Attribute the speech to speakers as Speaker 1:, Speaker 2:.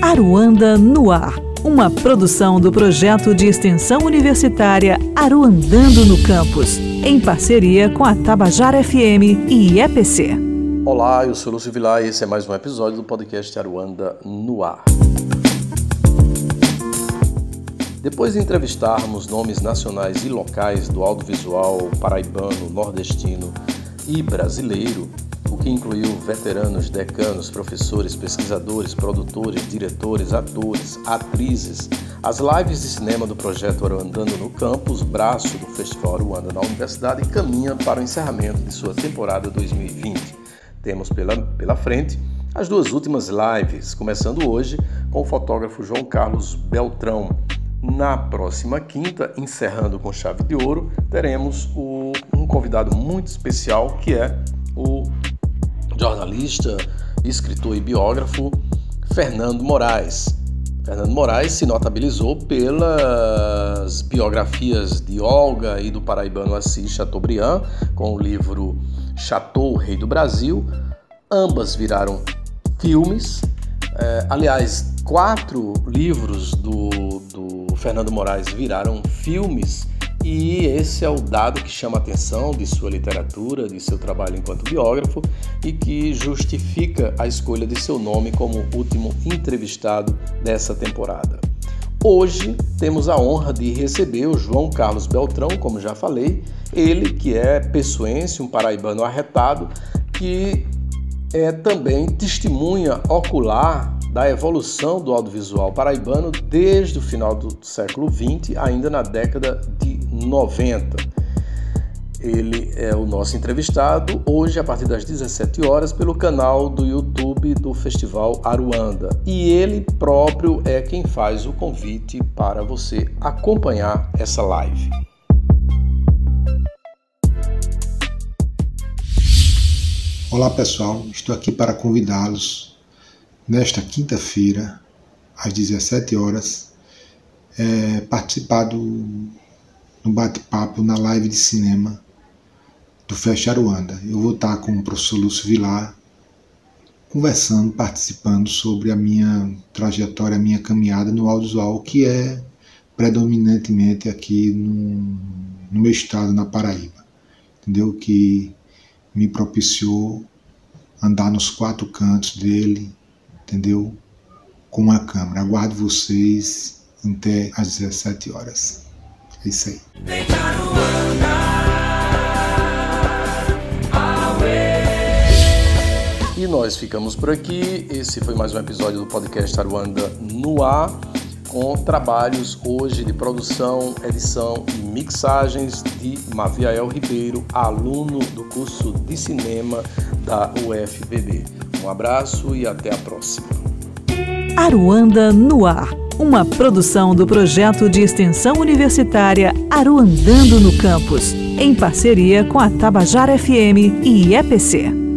Speaker 1: Aruanda no Ar, uma produção do projeto de extensão universitária Aruandando no Campus, em parceria com a Tabajara FM e EPC.
Speaker 2: Olá, eu sou Lúcio Vilar e esse é mais um episódio do podcast Aruanda no Ar. Depois de entrevistarmos nomes nacionais e locais do audiovisual paraibano, nordestino e brasileiro, o que incluiu veteranos, decanos, professores, pesquisadores, produtores, diretores, atores, atrizes, as lives de cinema do projeto Aruandando no Campus, braço do Festival Aruanda na Universidade, caminha para o encerramento de sua temporada 2020. Temos pela, pela frente as duas últimas lives, começando hoje com o fotógrafo João Carlos Beltrão. Na próxima quinta, encerrando com chave de ouro, teremos o, um convidado muito especial que é jornalista, escritor e biógrafo Fernando Moraes. Fernando Moraes se notabilizou pelas biografias de Olga e do paraibano Assis Chateaubriand, com o livro Chateau, Rei do Brasil. Ambas viraram filmes. É, aliás, quatro livros do, do Fernando Moraes viraram filmes e esse é o dado que chama a atenção de sua literatura, de seu trabalho enquanto biógrafo e que justifica a escolha de seu nome como último entrevistado dessa temporada. Hoje temos a honra de receber o João Carlos Beltrão, como já falei, ele que é pessoense, um paraibano arretado, que é também testemunha ocular da evolução do audiovisual paraibano desde o final do século XX, ainda na década de 90. Ele é o nosso entrevistado hoje a partir das 17 horas pelo canal do YouTube do Festival Aruanda. E ele próprio é quem faz o convite para você acompanhar essa live.
Speaker 3: Olá pessoal, estou aqui para convidá-los nesta quinta-feira, às 17 horas, é, participar do, do bate-papo na live de cinema do Fest Aruanda. Eu vou estar com o professor Lúcio Vilar conversando, participando sobre a minha trajetória, a minha caminhada no audiovisual, que é predominantemente aqui no, no meu estado, na Paraíba. Entendeu? Que me propiciou andar nos quatro cantos dele, entendeu? Com a câmera. Aguardo vocês até às 17 horas. É isso aí.
Speaker 2: E nós ficamos por aqui. Esse foi mais um episódio do podcast Aruanda no ar, com trabalhos hoje de produção, edição e mixagens de Maviael Ribeiro, aluno do curso de cinema da UFBB. Um abraço e até a próxima.
Speaker 1: Aruanda no Ar, uma produção do projeto de extensão universitária Aruandando no Campus, em parceria com a Tabajara FM e EPC.